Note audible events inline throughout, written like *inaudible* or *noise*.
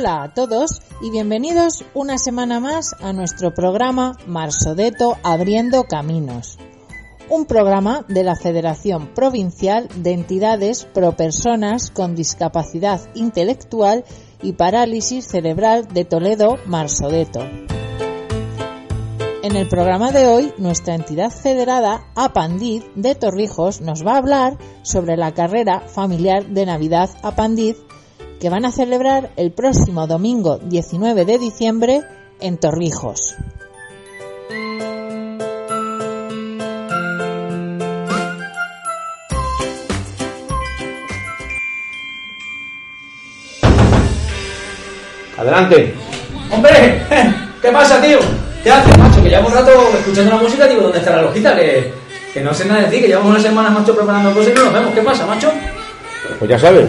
Hola a todos y bienvenidos una semana más a nuestro programa Marsodeto Abriendo Caminos. Un programa de la Federación Provincial de Entidades Pro Personas con Discapacidad Intelectual y Parálisis Cerebral de Toledo, Marsodeto. En el programa de hoy, nuestra entidad federada, Apandiz de Torrijos, nos va a hablar sobre la carrera familiar de Navidad Apandiz que van a celebrar el próximo domingo 19 de diciembre en Torrijos. Adelante. ¡Hombre! ¿Qué pasa, tío? ¿Qué haces, macho? Que llevo un rato escuchando la música, digo, ¿dónde está la lojita? Que, que no sé nada de ti, que llevamos unas semanas, macho, preparando cosas y no nos vemos. ¿Qué pasa, macho? Pues ya sabes,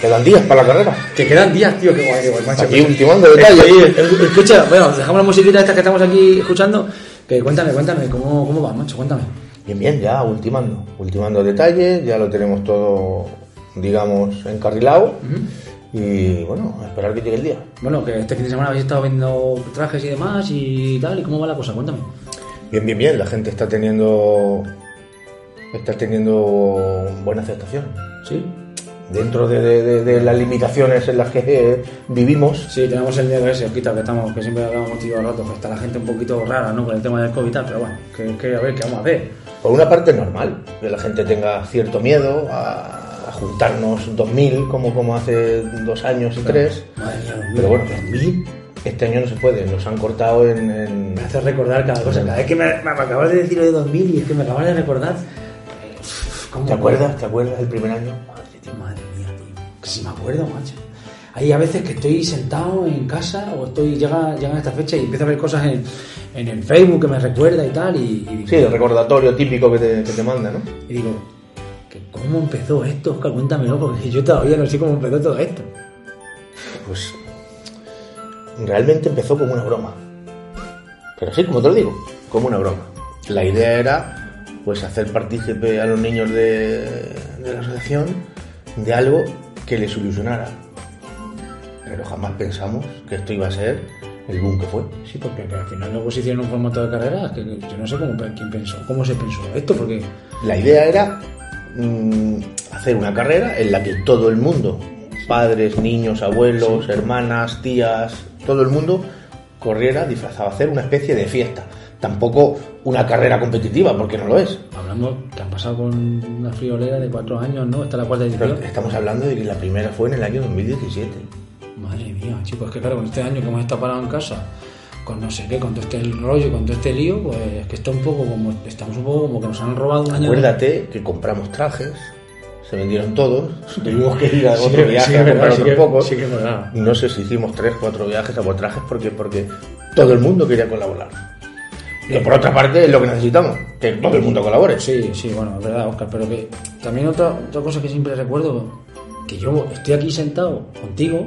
quedan días para la carrera. Que quedan días, tío, qué guay, qué guay, macho. Aquí ultimando detalles. Escucha, bueno, dejamos la musiquita esta que estamos aquí escuchando. Que cuéntame, cuéntame, ¿cómo, cómo va, macho? Cuéntame. Bien, bien, ya ultimando. Ultimando detalles, ya lo tenemos todo, digamos, encarrilado. Y bueno, a esperar que llegue el día. Bueno, que este fin de semana habéis estado viendo trajes y demás y tal, ¿y cómo va la cosa? Cuéntame. Bien, bien, bien. La gente está teniendo. Está teniendo buena aceptación. ¿Sí? Dentro de, de- de- de las limitaciones en las que eh, vivimos, Sí, tenemos el miedo ese, Osquita, que estamos, que siempre hablamos tío al rato, que está la gente un poquito rara, ¿no? Con el tema del COVID y tal, pero bueno, que, que a ver, que vamos a ver. por una parte es normal que la gente tenga cierto miedo a, a juntarnos 2000 como, como hace dos años y tres. Madre mía. Pero bueno, 2000 este año no se puede, nos han cortado en. en- Me hace recordar cada cosa. Cada vez que me, me acabas de decir lo de 2000 y es que me acabas de recordar. eh, ¿cómo ¿Te acuerdas? ¿Te acuerdas del primer año? Que si me acuerdo, macho. Hay a veces que estoy sentado en casa o estoy llega, llega esta fecha y empiezo a ver cosas en, en el Facebook que me recuerda y tal. Y, Sí, el recordatorio típico que te, que te manda, ¿no? y digo que ¿cómo empezó esto, Oscar? Cuéntamelo, porque yo todavía no sé cómo empezó todo esto. Pues realmente empezó como una broma. Pero sí, como te lo digo, como una broma. La idea era pues hacer partícipe a los niños de, de la asociación de algo que les solucionara. Pero jamás pensamos que esto iba a ser el boom que fue. Sí, porque que al final luego se hicieron un formato de carrera, que yo no sé cómo, quién pensó, cómo se pensó esto, porque La idea era mm, hacer una carrera en la que todo el mundo, padres, niños, abuelos, hermanas, tías, todo el mundo corriera disfrazado, hacer una especie de fiesta. Tampoco una carrera competitiva, porque no lo es. hablando que han pasado con una friolera de cuatro años, ¿no? Esta es la cuarta Pero edición. estamos hablando de que la primera fue en el año 2017. Madre mía, chicos, es que claro, con este año que hemos estado parados en casa, con no sé qué, con todo este rollo, con todo este lío, pues es que está un poco como, estamos un poco como que nos han robado un año. Acuérdate que compramos trajes, se vendieron todos, tuvimos que ir a Sí, otro que- viaje sí, a comprar sí sí es verdad. No sé si hicimos tres, cuatro viajes a por trajes porque, porque todo el mundo quería colaborar. Y por otra parte es lo que necesitamos, que todo el mundo colabore. Sí, sí, bueno, es verdad, Oscar, pero que también otra, otra cosa que siempre recuerdo, que yo estoy aquí sentado contigo,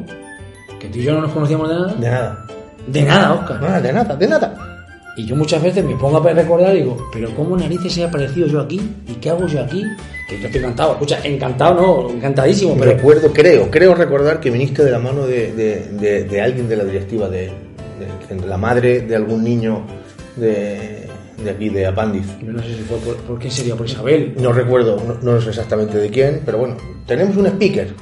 que tú y yo no nos conocíamos de nada, De nada. de nada, Oscar. Nada, de nada, de nada. Y yo muchas veces me pongo a recordar y digo, pero ¿cómo narices he aparecido yo aquí? ¿Y qué hago yo aquí? Que yo estoy encantado, escucha, encantado no, encantadísimo, pero... Recuerdo, creo, creo recordar que viniste de la mano de, de- de- de alguien de la directiva, de, la madre de algún niño de, de aquí, de Apández. Yo no sé si fue por, por qué sería, por Isabel. No recuerdo, no, no sé exactamente de quién, pero bueno, tenemos un speaker.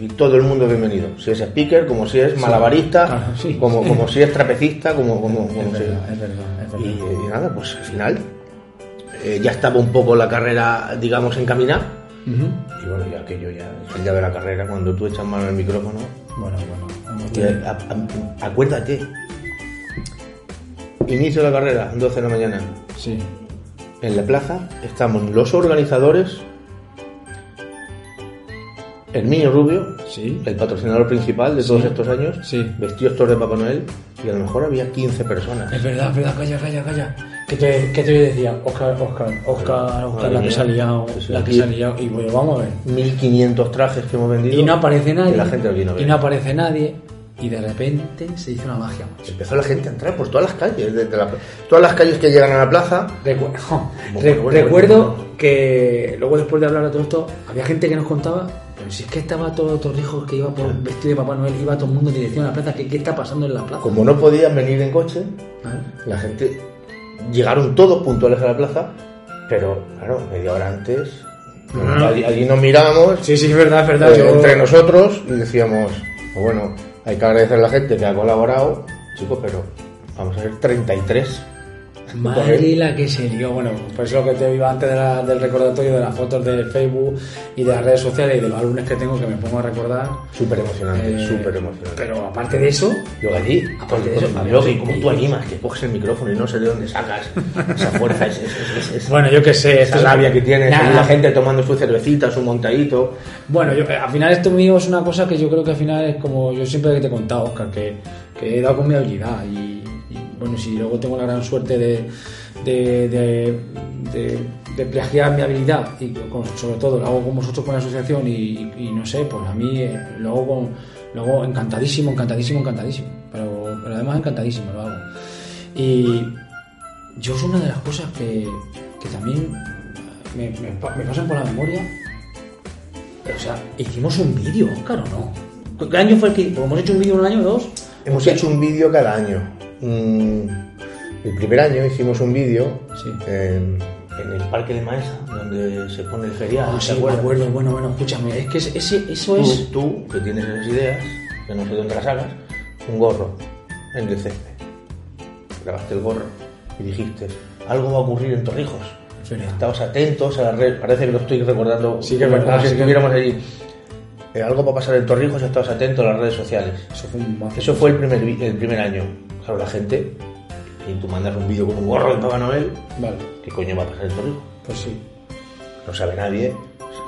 Y todo el mundo bienvenido. Si es speaker, como si es malabarista, claro, sí. como, como si es trapecista, como, como, como Es si- verdad, es verdad, es Y, verdad. y nada, pues al final eh, ya estaba un poco la carrera, digamos, encaminada. Ujú. Y bueno, ya que yo ya, es el día de la carrera, cuando tú echas mano al micrófono, Bueno, bueno, y, tenido- a- a- acuérdate, inicio de la carrera, 12 de la mañana, Sí, en la plaza estamos los organizadores, el niño rubio, sí, el patrocinador principal de todos Sí. estos años, Sí. vestidos todos de Papá Noel, y a lo mejor había 15 personas. es verdad, es verdad, calla, calla, calla. ¿Qué te, qué te decía? Oscar, Oscar, Oscar, Oscar, la que se ha liado, la que se ha liado. Y bueno, vamos a ver. 1500 trajes que hemos vendido. Y no aparece nadie. Y la gente aquí no y ve. no aparece nadie. Y de repente se hizo una magia, macho. Empezó la gente a entrar por todas las calles, desde la- todas las calles que llegan a la plaza. Recu- *laughs* Bueno, bueno, recuerdo bueno. que luego después de hablar de todo esto, había gente que nos contaba, pero si es que estaba todo Torrijos que iba por vestido de Papá Noel, iba todo el mundo en dirección a la plaza, ¿qué, qué está pasando en la plaza? Como no podían venir en coche, la gente llegaron todos puntuales a la plaza, pero claro, media hora antes, allí, allí nos mirábamos Sí, sí, es verdad, es verdad. eh, yo- entre nosotros y decíamos, pues bueno, hay que agradecer a la gente que ha colaborado, chicos, pero vamos a ver 33. Madre la que se. Bueno, pues lo que te iba antes de la- del recordatorio de las fotos de Facebook y de las redes sociales y de los álbumes que tengo que me pongo a recordar. Súper emocionante, Eh, súper emocionante. Pero aparte de eso, Luego allí, Aparte de eso, y como tú animas, que coges el micrófono y no sé de dónde sacas esa fuerza, es, es- es- bueno, yo qué sé. esa labia que tienes, Nah, la gente tomando su cervecita, su montadito. Bueno, yo, eh, al final esto mío es una cosa que yo creo que al final es como yo siempre te he contado, Oscar, que, que he dado con mi habilidad y, bueno, si luego tengo la gran suerte de, de, de, plagiar mi habilidad y sobre todo lo hago con vosotros con la asociación y, no sé, pues a mí eh, lo con, lo encantadísimo, encantadísimo, encantadísimo, pero, además encantadísimo lo hago. Y yo es una de las cosas que, que también me, me pa- me pasan por la memoria o sea, hicimos un vídeo, Oscar, ¿o no? ¿Qué año fue el que hemos hecho un vídeo un año o dos? Hemos hecho un vídeo cada año. Mm, el primer año hicimos un vídeo Sí. en, en el Parque de Maesa, donde se pone el ferial. Ah, ¿te sí, me acuerdas? acuerdo. Bueno, bueno, escúchame. Es que ese, eso es. Tú, tú, que tienes esas ideas, que no sé dónde las hagas, un gorro en el césped. Grabaste el gorro y dijiste, algo va a ocurrir en Torrijos. Verdad. Estabas atentos a la red, parece que lo estoy recordando Sí que es como- verdad, si sí que- estuviéramos allí. Eh, algo va a pasar en Torrijos y estabas atento a las redes sociales. Eso fue un mazo. Eso fue el primer, el primer año. Claro, la gente, y tú mandas un vídeo con un gorro de Papá Noel, Vale, ¿qué coño va a pasar en Torrijos? pues sí. No sabe nadie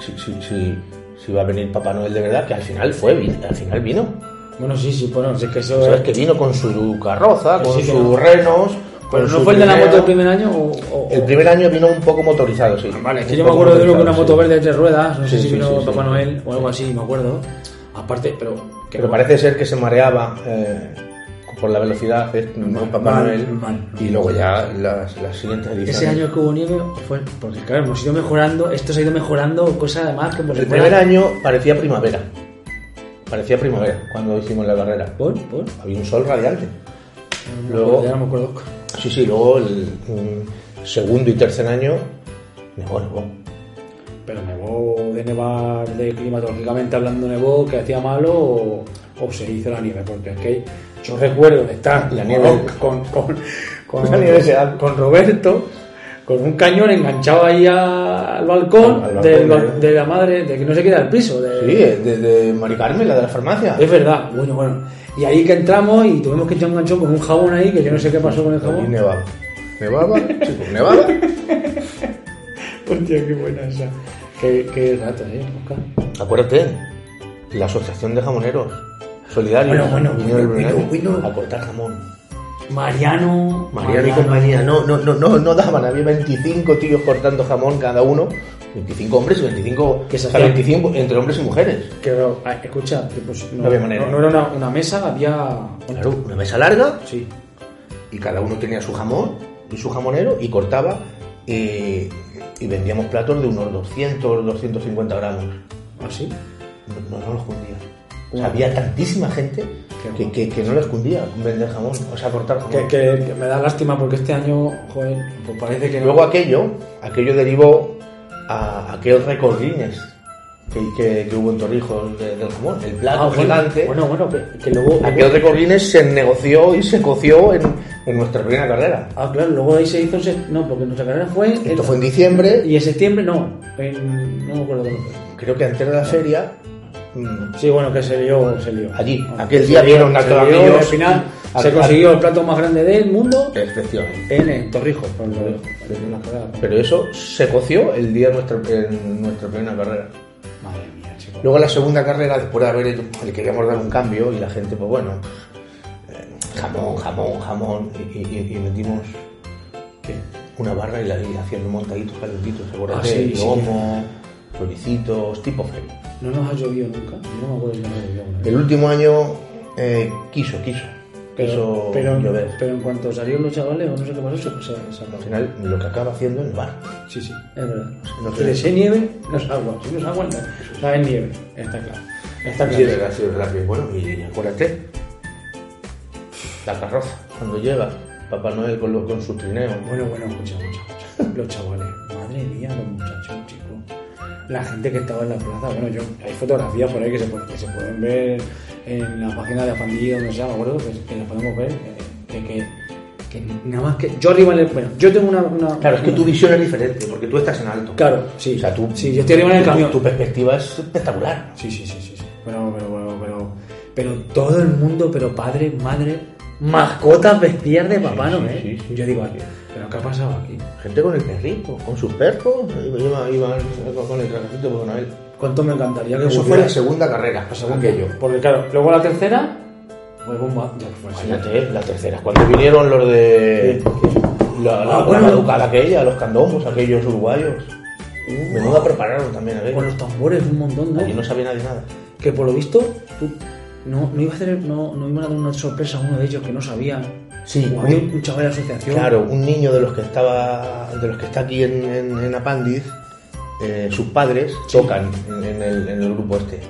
si, si, si, si va a venir Papá Noel de verdad, que al final fue, al final vino. Bueno, sí, sí, bueno, es que eso. Sabes que vino con su carroza, con sí, sus no. renos. Pero no fue el de la moto el primer año o. o- El primer año vino un poco motorizado, sí. Vale, es que yo me acuerdo de uno con una moto sí. verde de tres ruedas. No sé Sí, si sí, vino Papá. Noel o algo así, me acuerdo. Aparte, pero. que- Pero parece ser que se mareaba eh, por la velocidad eh, con Papá mal, Noel. Y luego ya las, las siguientes ediciones. Ese año que hubo nieve fue. Porque claro, hemos ido mejorando. Esto se ha ido mejorando, cosa además que. por El primer año parecía primavera. Parecía primavera cuando hicimos la carrera. ¿Por? ¿Por? Había un sol radiante. Luego. Luego- Ya no me acuerdo. Sí, sí, luego el mm, segundo y tercer año, nevó, nevó. Pero nevó de nevar de climatológicamente hablando nevó que hacía malo o, o se hizo la nieve porque es que yo recuerdo de estar La nieve. con, con, con, La nieve se hace. con Roberto con un cañón enganchado ahí al balcón, Al- al del balcón, ba- de la madre de que no se queda el piso de, Sí, de, de Mari Carmen, la de la farmacia. es verdad bueno bueno y ahí que entramos y tuvimos que echar un ganchón con un jabón ahí que yo no sé qué pasó con el Y jabón nevaba. Nevaba, chicos, nevaba. *laughs* hostia qué buena esa qué, qué rato eh Oscar Acuérdate, la asociación de jamoneros solidarios Bueno, bueno, a cortar jamón. Mariano Mariano y compañía, no, no, no, no, no daban, había 25 tíos cortando jamón cada uno, 25 hombres y 25, Que se o sea, hacían- 25 entre hombres y mujeres. Que, ay, escucha, que pues no, No había manera. no- no era una, una mesa, había. Claro, una mesa larga Sí. y cada uno tenía su jamón y su jamonero y cortaba y, y vendíamos platos de unos 200, 250 gramos. ¿Ah, sí? No, no, no los cundía. O sea, había tantísima gente que, que, que no les cundía vender jamón, o sea, cortar jamón. Que, que- me da lástima porque este año, joder, pues parece que no. Luego aquello, aquello derivó a aquel récord Guinness que, hubo en Torrijos de- del jamón, el plato Ah, gigante. Bueno, bueno, que, luego. Aquel récord Guinness se negoció y se coció en, en nuestra primera carrera. Ah, claro, luego ahí se hizo. No, porque nuestra carrera fue. Esto fue en diciembre, Y en septiembre no. En, no me acuerdo cuándo fue. creo que antes de la feria. Mm, Sí, bueno, que se lió. Se lió. Allí, aquel se día vieron a se todos Al final al- se consiguió el plato más grande del mundo Efectivamente. en, en Torrijos. Pero eso se coció el día de nuestra, en nuestra primera carrera. Madre mía, chicos. Luego la segunda carrera, después de haber hecho, le queríamos dar un cambio y la gente, pues bueno, eh, jamón, jamón, jamón, y, y- y metimos ¿Qué? una barra y, la, y haciendo montaditos calentitos, seguro Ah, sí, sí. lomo, floricitos, tipo feria. No nos ha llovido nunca. Yo no me acuerdo que no ha llovido. una vez. El último año Eh, quiso, quiso. Pero, quiso pero, llover. pero en cuanto salieron los chavales, o no sé qué pasó, se, se. Al final, lo que acaba haciendo es nevar. Sí, sí, es verdad. No de ser nieve no es agua. Si no es agua, no. O sea, es nieve. Está claro. Está Sí, claro. es verdad, sí, es verdad que, bueno, y acuérdate, la carroza, cuando llega Papá Noel con, lo- con su trineo. Bueno, bueno, escucha, escucha, escucha. Los chavales, madre mía, los muchachos. La gente que estaba en la plaza, bueno, yo, hay fotografías por ahí que se, que se pueden ver en la página de la pandilla, donde sea, me acuerdo, que, que las podemos ver, que, que, nada más que. Yo arriba en el. Bueno, yo tengo una. una- Claro, es que tu visión es diferente, porque tú estás en alto. Claro, sí. O sea, tú, Sí, yo estoy arriba en el tu- camión. Tu perspectiva es espectacular. Sí, sí, sí, sí. sí. Pero, pero, pero, pero, pero todo el mundo, pero padre, madre, mascotas vestidas de papá Sí, no sí, sí, sí. Yo digo, ¿pero qué ha pasado aquí? Gente con el perrito, con sus perros, iba, iba con el de Papá Noel. ¿Cuánto me encantaría que Eso fue la segunda carrera, Según aquello. Porque claro, luego la tercera, pues bomba, ya fue. Imagínate, la tercera, cuando vinieron los de la, la, Ah, la bueno. caducada aquella, los candomos, aquellos uruguayos. Menuda prepararon también aquello. Con los tambores, un montón, ¿no? Allí no sabía nadie nada. Que por lo visto, tú, no, no, iba a hacer, no, no iban a dar una sorpresa a uno de ellos que no sabía. Sí, O había un- chaval de asociación. Claro, un niño de los que estaba, de los que está aquí en, en, en eh, sus padres tocan en, en el, en el grupo este.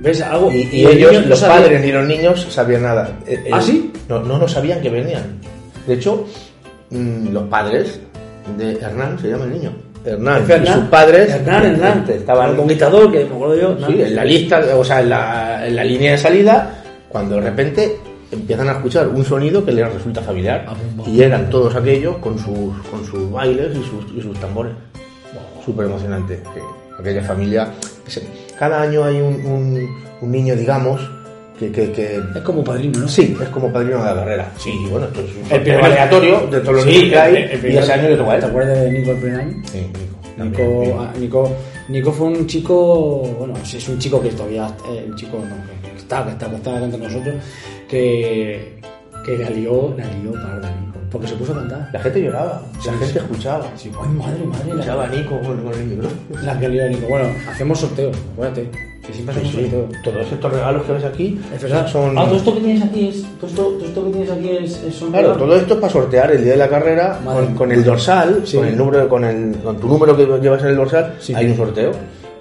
¿Ves? Algo. Y, y el ellos, los padres ni los niños, sabían nada. Eh, eh, ¿Ah, sí? No, no, no sabían que venían. De hecho, mm, los padres de Hernán, se llama el niño. Hernán, y sus padres Hernán, Hernán. estaban el conquistador, que me acuerdo yo. Sí, en la lista, o sea, en la, en la línea de salida, cuando de repente empiezan a escuchar un sonido que les resulta familiar y eran todos aquellos con sus, con sus bailes y sus, y sus tambores. Súper emocionante. que aquella familia. Cada año hay un, un- un niño, digamos, que, que, que- Es como padrino, ¿no? Sí, es como padrino de la carrera. Sí, bueno, esto es un El primer- aleatorio de todos los Sí, niños que hay el- el y primer- ese año le toca a ¿Te acuerdas de Nico el primer año? Sí, Nico, Nico. ah, Nico, Nico fue un chico, bueno, es un chico que todavía, eh, el chico no, que, está, que está, que está entre nosotros, que, que la lió, la lió parda, Nico, porque se puso a cantar. La gente lloraba, Sí, la gente escuchaba. Sí, ay, madre, madre, Escuchaba a la, Nico con, con el libro. la que lió Nico. Bueno, hacemos sorteo, acuérdate, que siempre Sí, sí. Todos estos regalos que ves aquí Es verdad. son. Ah, todo esto que tienes aquí es, todo esto, todo esto que tienes aquí es, es son Claro, todo esto es para sortear el día de la carrera con, el dorsal, Sí. con el número, con el, con tu número que llevas en el dorsal, hay un sorteo.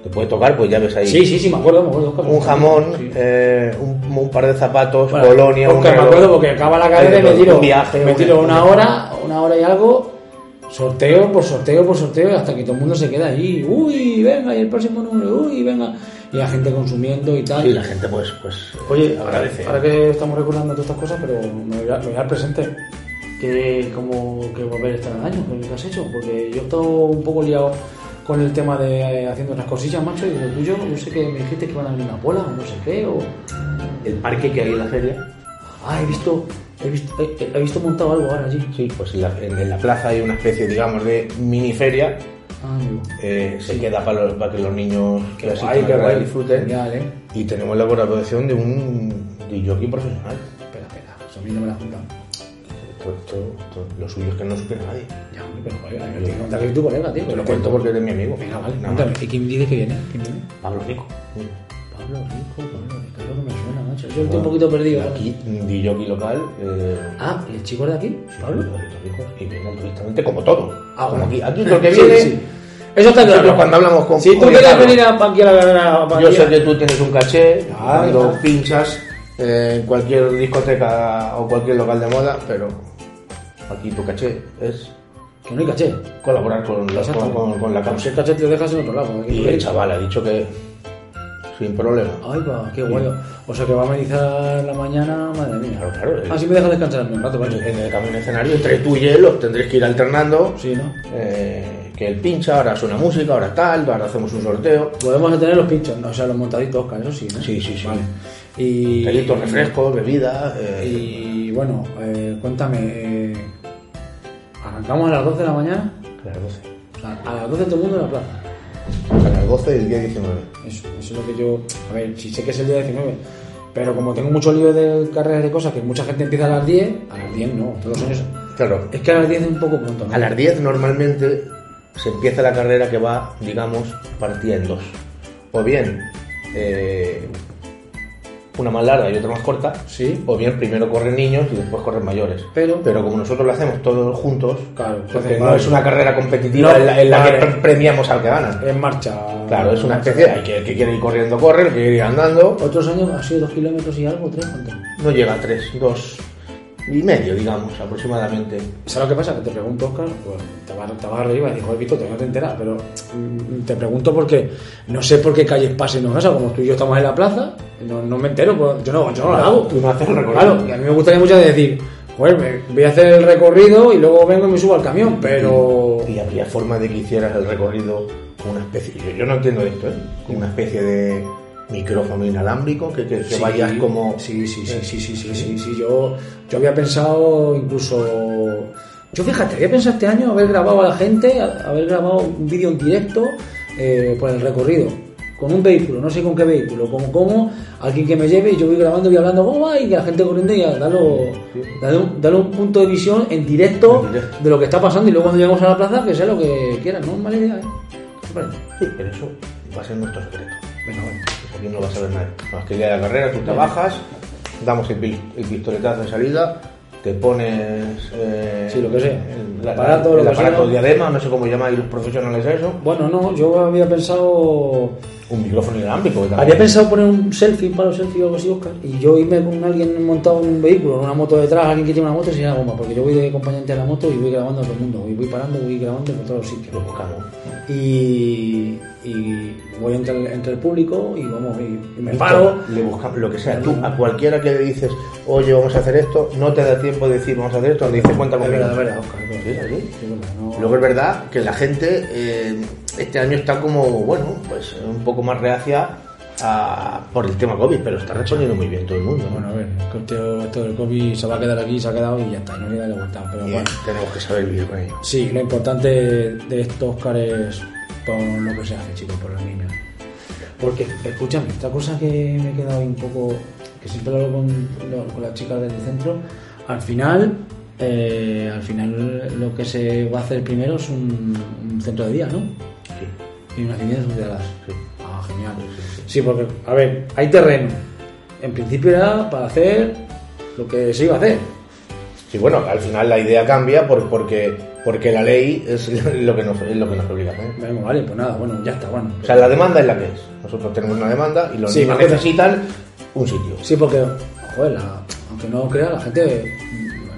Te puede tocar, pues ya ves ahí. Sí, sí, sí, me acuerdo, me acuerdo. Oscar. Un jamón, eh, un, un par de zapatos, Bueno, colonia, un me acuerdo porque acaba la carrera y me tiro, un viaje, me tiro una hora, una hora y algo, sorteo por sorteo por sorteo, hasta que todo el mundo se queda allí. Uy, venga, y el próximo número, uy, venga. Y la gente consumiendo y tal. Sí, la gente pues, pues Oye, agradece. ahora que estamos recordando todas estas cosas, pero me voy, a, me voy al presente. ¿Qué, cómo, qué papel está en el año? ¿Qué has hecho? Porque yo he estado un poco liado con el tema de eh, haciendo unas cosillas, macho, y lo tuyo, yo sé que me dijiste que iban a venir una bola o no sé qué, o... El parque que hay en la feria, Ah, he visto, he visto, he, he visto montado algo ahora allí. sí, pues en la, en la plaza hay una especie, digamos, de mini feria. Ah, amigo. eh, se queda para, los- para que los niños que Guay, carrera guay. disfruten. Genial, eh. Y tenemos la colaboración de un DJ profesional. Espera, espera, eso a mí no me la juntan. Esto, esto- esto- lo suyo es que no supe nadie. Ya, hombre, pero joder, que que es tu colega, tío. Te lo cuento porque eres mi amigo. Venga, vale, Nada cuéntame. más. ¿Y quién dice que viene? ¿Quién viene? Pablo Rico. Pablo Rico, Pablo Rico, lo que me suena, macho. Yo estoy un poquito perdido. Aquí, DJ local. Eh, Ah, ¿y el chico de aquí? ¿Pablo? Rico. Y viene directamente como todo. Ah, como bueno. aquí. Aquí lo que Sí, viene. sí. Eso está claro. cuando hablamos con Si tú quieres venir a- la Yo sé que tú tienes un caché cuando pinchas eh, en cualquier discoteca o cualquier local de moda, pero aquí tu caché es Que no hay caché. colaborar con la, con, con- con la caché te lo dejas en otro lado. Y el chaval ha dicho que sin problema. Ay, va, qué guay. O sea que va a amenizar la mañana, madre mía. Claro, claro. Ah, sí me deja descansar un rato, macho. En el camión escenario, entre tú y él, los tendréis que ir alternando. Sí, ¿no? eh, que él pincha, ahora suena música, ahora tal, ahora hacemos un sorteo. Podemos tener los pinchos, ¿no? o sea, los montaditos, Oscar, eso sí, ¿no? Sí, sí, sí. Vale. Y... Refrescos, bebidas. eh, Y bueno, eh, cuéntame, eh, ¿arrancamos a las 12 de la mañana? A las 12. O sea, a las 12 todo el mundo en la plaza. A las 12 del día 19. Eso, eso es lo que yo. A ver, si sé que es el día 19, pero como tengo mucho lío de carreras de cosas, que mucha gente empieza a las 10, a las 10 no, todos los años. Claro, Es que a las 10 es un poco pronto, ¿no? A las 10 normalmente se empieza la carrera que va, digamos, partida en dos. O bien, eh, una más larga y otra más corta, Sí. o bien primero corren niños y después corren mayores. Pero- pero como nosotros lo hacemos todos juntos, Claro, porque no es una carrera competitiva No, en la, en la vale. que pre- premiamos al que gana. En marcha. Claro, es una especie hay que, que quiere ir corriendo corre, el que quiere ir andando, Otros años ha sido dos kilómetros y algo, tres, ¿cuánto? no llega a tres, dos y medio, digamos, aproximadamente. ¿Sabes lo que pasa? Que te pregunto, Oscar, pues te vas, te vas a reír y decir, joder, Víctor, tú no te enteras, pero mm, te pregunto porque no sé por qué calles pasen no casa, como tú y yo estamos en la plaza, no, no me entero, pues yo no, yo no lo hago. Tú no haces el recorrido. Claro, y a mí me gustaría mucho decir, joder, voy a hacer el recorrido y luego vengo y me subo al camión, pero... Y habría forma de que hicieras el recorrido con una especie, yo, yo no entiendo esto, ¿eh? con una especie de micrófono inalámbrico, que, que, que Sí, vayas como... Sí, sí, sí, sí, sí, sí, sí, sí, Yo, yo había pensado incluso... Yo fíjate, había pensado este año haber grabado a la gente, haber grabado un vídeo en directo eh, por el recorrido, con un vehículo, no sé con qué vehículo, como como, alguien que me lleve y yo voy grabando, voy hablando, ¿cómo va? Y la gente corriendo y darle, darle, un, darle un punto de visión en directo, En directo. de lo que está pasando y luego cuando lleguemos a la plaza que sea lo que quieran, ¿no? Mala idea, ¿eh? Sí, pero eso va a ser nuestro secreto. Bueno. Eso aquí no lo va a saber nadie. Es que el día de la carrera tú te bajas, damos el, el pistoletazo de salida, te pones... eh, Sí, lo que sea. El, Aparato, el lo que aparato sea. diadema, no sé cómo llamáis los profesionales a eso. Bueno, no, yo había pensado Un micrófono inalámbrico. también- Había pensado poner un selfie, un palo selfie o algo así, Oscar, y yo irme con alguien montado en un vehículo, en una moto detrás, alguien que tiene una moto, sería la bomba, porque yo voy de acompañante a la moto y voy grabando a todo el mundo, y voy parando, voy grabando por todos los sitios. Lo buscamos. Y, y voy entre el, entre el público y vamos, y, y me paro. Le buscamos lo que sea. Tú a cualquiera que le dices, oye, vamos a hacer esto, no te da tiempo de decir, vamos a hacer esto, le dices, cuenta conmigo. es verdad, Oscar, es verdad. No- Luego es verdad que la gente eh, este año está como, bueno, pues un poco más reacia a- por el tema COVID, pero está respondiendo muy bien todo el mundo. ¿no? Bueno, a ver, que esto, del COVID se va a quedar aquí, se ha quedado y ya está, no le da la vuelta. Pero bueno, tenemos que saber vivir con ello. Sí, lo importante de estos Oscar es por lo que se hace, chicos, por los niños. Porque, escúchame, esta cosa que me he quedado ahí un poco, que siempre lo hablo con, lo- con las chicas del centro, al final, eh, al final lo que se va a hacer primero es un, un centro de día, ¿no? Y unas niñas cuidadas. Sí. Ah, genial. Sí, porque, a ver, hay terreno. En principio era para hacer lo que se iba a hacer. Sí, bueno, al final la idea cambia por- porque, porque la ley es *laughs* lo que nos, es lo que nos obliga a hacer. Venga, vale, pues nada, bueno, ya está, bueno. O sea, la demanda es la que es. Nosotros tenemos una demanda y los Sí, niños necesitan un sitio. Sí, porque, joder, la- aunque no crea, la gente,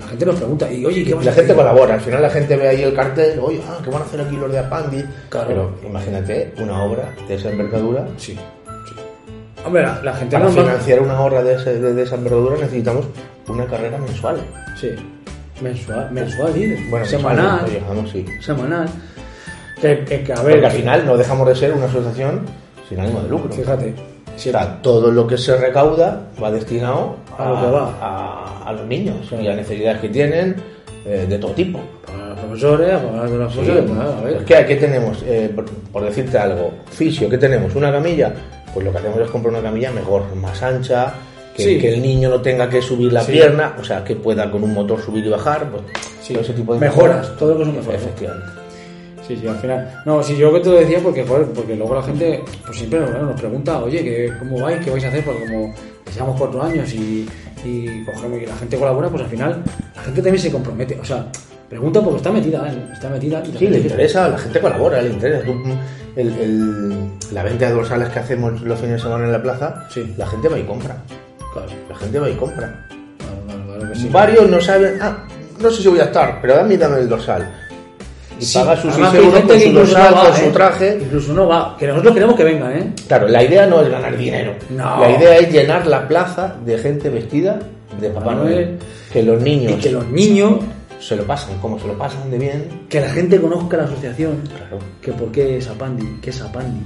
gente nos pregunta, y oye, ¿qué vas La a gente hacer? colabora, al final la gente ve ahí el cartel, oye, ah, ¿qué van a hacer aquí los de Apandi? Claro. Pero imagínate una obra de esa envergadura. Sí, sí. Hombre, la, la gente Para no financiar una obra de, ese- de- de esa envergadura necesitamos una carrera mensual. Sí, mensual, mensual, dice. Bueno, semanal, mensual, sí. semanal. Que, que, que, a ver, Porque al final no dejamos de ser una asociación sin ánimo de lucro. fíjate, O sea, todo lo que se recauda va destinado a, A lo que va. a- a los niños Claro. y a necesidades que tienen eh, de todo tipo. para los profesores, para los Sí. profesores, pues, a ver. ¿qué, qué tenemos? Eh, por, por decirte algo, fisio, ¿qué tenemos? ¿Una camilla? Pues lo que hacemos es comprar una camilla mejor, más ancha, que, Sí. que el niño no tenga que subir la Sí. pierna, o sea, que pueda con un motor subir y bajar, pues Sí. todo ese tipo de Mejoras, todo lo que son mejoras. Efectivamente. Sí, sí, al final. No, si yo que te lo decía porque, joder, porque luego la gente pues siempre bueno, nos pregunta, oye, ¿qué, ¿cómo vais? ¿Qué vais a hacer? Porque como llevamos cuatro años y, y cogemos y la gente colabora, pues al final la gente también se compromete. O sea, pregunta porque está metida, ¿eh? está metida. Y Sí, le interesa, la gente colabora, le interesa. Tú, el- el- la venta de dorsales que hacemos los fines de semana en la plaza, Sí. la gente va y compra. Claro, La gente va y compra. claro, claro, que sí. Varios no saben, ah, no sé si voy a estar, pero dame, dame el dorsal. Y Sí, paga sus además 6 que hay euros con que su incluso dorsal, no va, con su ¿eh? traje. Incluso no va, que nosotros queremos que vengan, ¿eh? Claro, la idea no es ganar dinero. No. La idea es llenar la plaza de gente vestida de Papá Noel. Que los Y niños que los niños, se lo pasan, como se lo pasan de bien. que la gente conozca la asociación, Claro. que por qué es Apandi, qué es Apandi,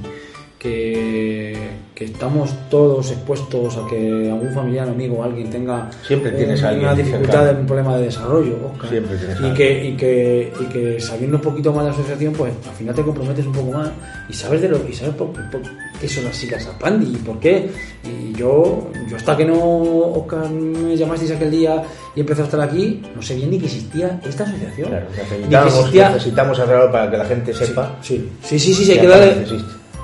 que, que estamos todos expuestos a que algún familiar, amigo alguien tenga Siempre tienes un- alguien una dificultad, un problema de desarrollo, Óscar. Siempre tienes y que, y, que, y que sabiendo un poquito más de la asociación, pues al final te comprometes un poco más y sabes de lo y sabes por, por qué son las siglas Apandi y por qué. Y yo, yo hasta que no Oscar me llamasteis aquel día y empezó a estar aquí, no sé bien ni que existía esta asociación. Claro, Ni que necesitamos, existía- necesitamos hacer algo para que la gente sepa. Sí, sí, sí, sí, sí, hay que que darle.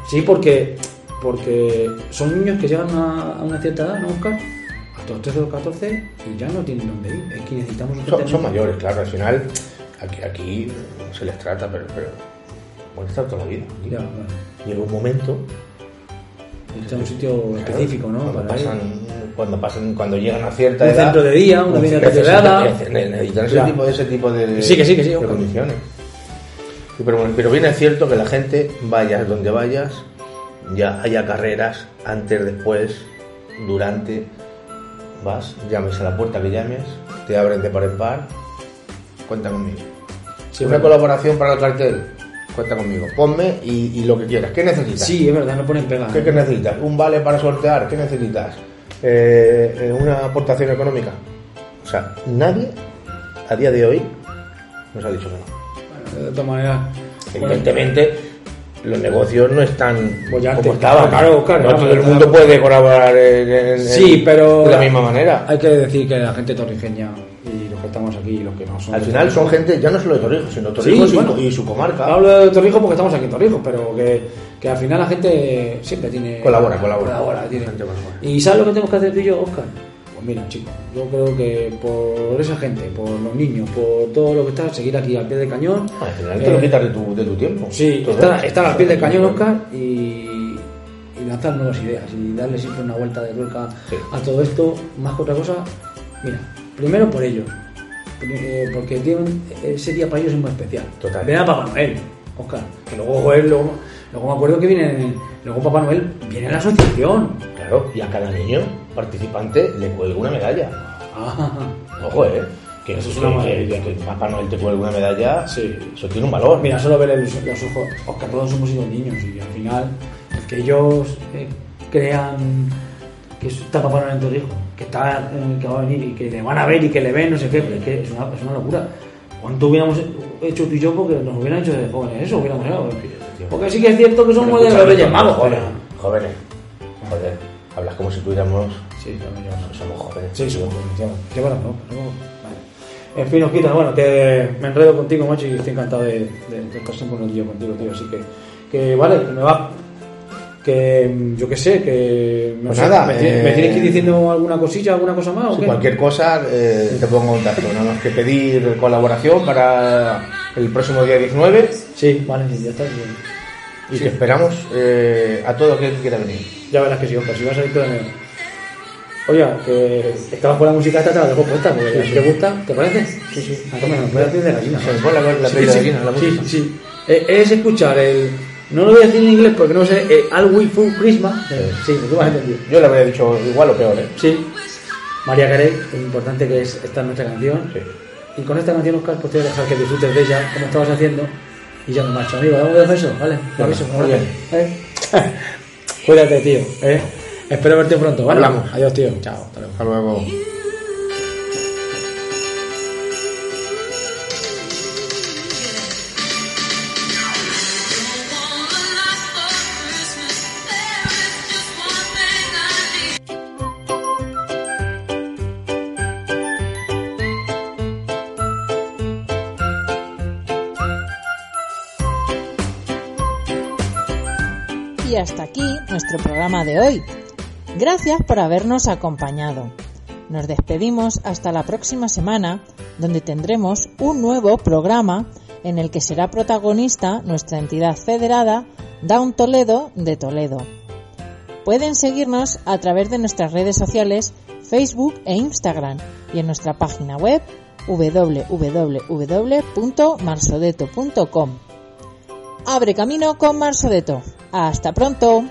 Sí, porque porque son niños que llegan a, a una cierta edad, ¿no, Oscar? A los 13 o 14 y ya no tienen dónde ir. Es que necesitamos un Son, son mayores, claro, al final aquí, aquí se les trata, pero, pero pueden estar toda la vida. Ya, bueno. Llega un momento Necesita un sitio específico, ¿no? Cuando Para pasan, cuando pasan, cuando llegan a cierta Un edad. centro de día, una vida integrada. Necesitan ese tipo, ese tipo de, Sí, que sí, que sí, de condiciones. Pero, bueno, pero bien es cierto que la gente, vayas donde vayas, ya haya carreras antes, después, durante. Vas, llames a la puerta que llames, te abren de par en par. Cuenta conmigo. Sí, Una colaboración para el cartel, cuenta conmigo. Ponme y, y lo que quieras. ¿Qué necesitas? Sí, es verdad, no ponen pega. ¿Qué, qué necesitas? ¿Un vale para sortear? ¿Qué necesitas? Eh, eh, ¿Una aportación económica? O sea, nadie a día de hoy nos ha dicho que no. De todas maneras. bueno, Evidentemente, los negocios no están Bollantes. como estaban. Claro, claro, no claro, todo el mundo puede colaborar en- en- Sí, pero. de la misma manera. Hay que decir que la gente torrijeña y los que estamos aquí y los que no son. Al final son gente ya no solo de Torrijos, sino Torrijos Sí, y, bueno. y su comarca. Hablo de Torrijos porque estamos aquí en Torrijos, pero que, que al final la gente siempre tiene. Colabora, colabora. colabora, tiene. Gente colabora. ¿Y sabes lo que tenemos que hacer tú y yo, Oscar? Pues mira, chicos, yo creo que por esa gente, por los niños, por todo lo que está, seguir aquí al pie del cañón. Al final te lo Eh, quitas de tu, de tu tiempo. Sí, estar, al pie del cañón, Oscar, y, y lanzar nuevas ideas y darle siempre una vuelta de tuerca Sí. a todo esto, más que otra cosa. Mira, primero por ellos, eh, porque tienen, ese día para ellos es muy especial. Total. Ven a Papá Noel, Oscar, que luego, joder, luego, luego me acuerdo que viene, luego Papá Noel viene a la asociación. Claro, y a cada niño participante le cuelga una medalla. Ah, Ojo, eh. Que Eso es que- una que- maravilla. Que, Papá Noel te cuelgue una medalla, Sí. eso tiene un valor. Mira, solo ver el- los ojos, Oscar, todos hemos sido niños y al final, el que ellos eh, crean que está Papá Noel en tu hijo, que está eh, que va a venir y que le van a ver y que le ven, no sé qué, pero es que es una, es una locura. ¿Cuánto hubiéramos hecho tú y yo porque nos hubieran hecho de jóvenes eso? Hubiéramos hecho? Porque sí que es cierto que somos de los escúchame, Reyes Magos. Jóvenes, jóvenes. Joder, hablas como si tuviéramos. Sí, yo- Somos jóvenes. Sí, somos jóvenes. Qué bueno, ¿no? En fin, os quita, bueno, que me enredo contigo, macho, y estoy encantado de, de, de estar siempre un día contigo, tío. Así que, que vale, que me va. Que yo qué sé, que. Pues nada, ¿me, eh, ¿Me tienes que ir diciendo alguna cosilla, alguna cosa más o Si qué? cualquier cosa, eh, te pongo en contacto. Nada más que pedir colaboración para el próximo día 19 Sí, vale, ya está. sí. y Sí. que esperamos eh, a todo aquel que quiera venir. Ya verás que sí, Oscar, si vas a ir el... Oye, que estabas con la música esta, te la dejo puesta, porque si te gusta, ¿te parece? Sí, sí. Ah, me voy a piel de gallina. Se me pone la, la Sí, piel de sí, gallina, la sí, música. sí. Eh, es escuchar el. No lo voy a decir en inglés porque no sé. Eh, All We Full Christmas. Eh, sí, tú me has entendido. Yo le habría dicho igual o peor, ¿eh? Sí. María Carey, lo importante que es esta nuestra canción. Sí. Y con esta canción, Oscar, pues te voy a dejar que disfrutes de ella, como estabas haciendo. Y ya me marcho, amigo. Dame un beso, ¿vale? Un Venga, beso, un muy abrazo. *laughs* Cuídate, tío. ¿eh? Espero verte pronto, ¿vale? Hablamos. Adiós, tío. Chao. Hasta luego. Hasta luego. Nuestro programa de hoy. Gracias por habernos acompañado. Nos despedimos hasta la próxima semana, donde tendremos un nuevo programa en el que será protagonista nuestra entidad federada Down Toledo de Toledo. Pueden seguirnos a través de nuestras redes sociales Facebook e Instagram y en nuestra página web www.marsodeto.com. Abre camino con Marsodeto. Hasta pronto.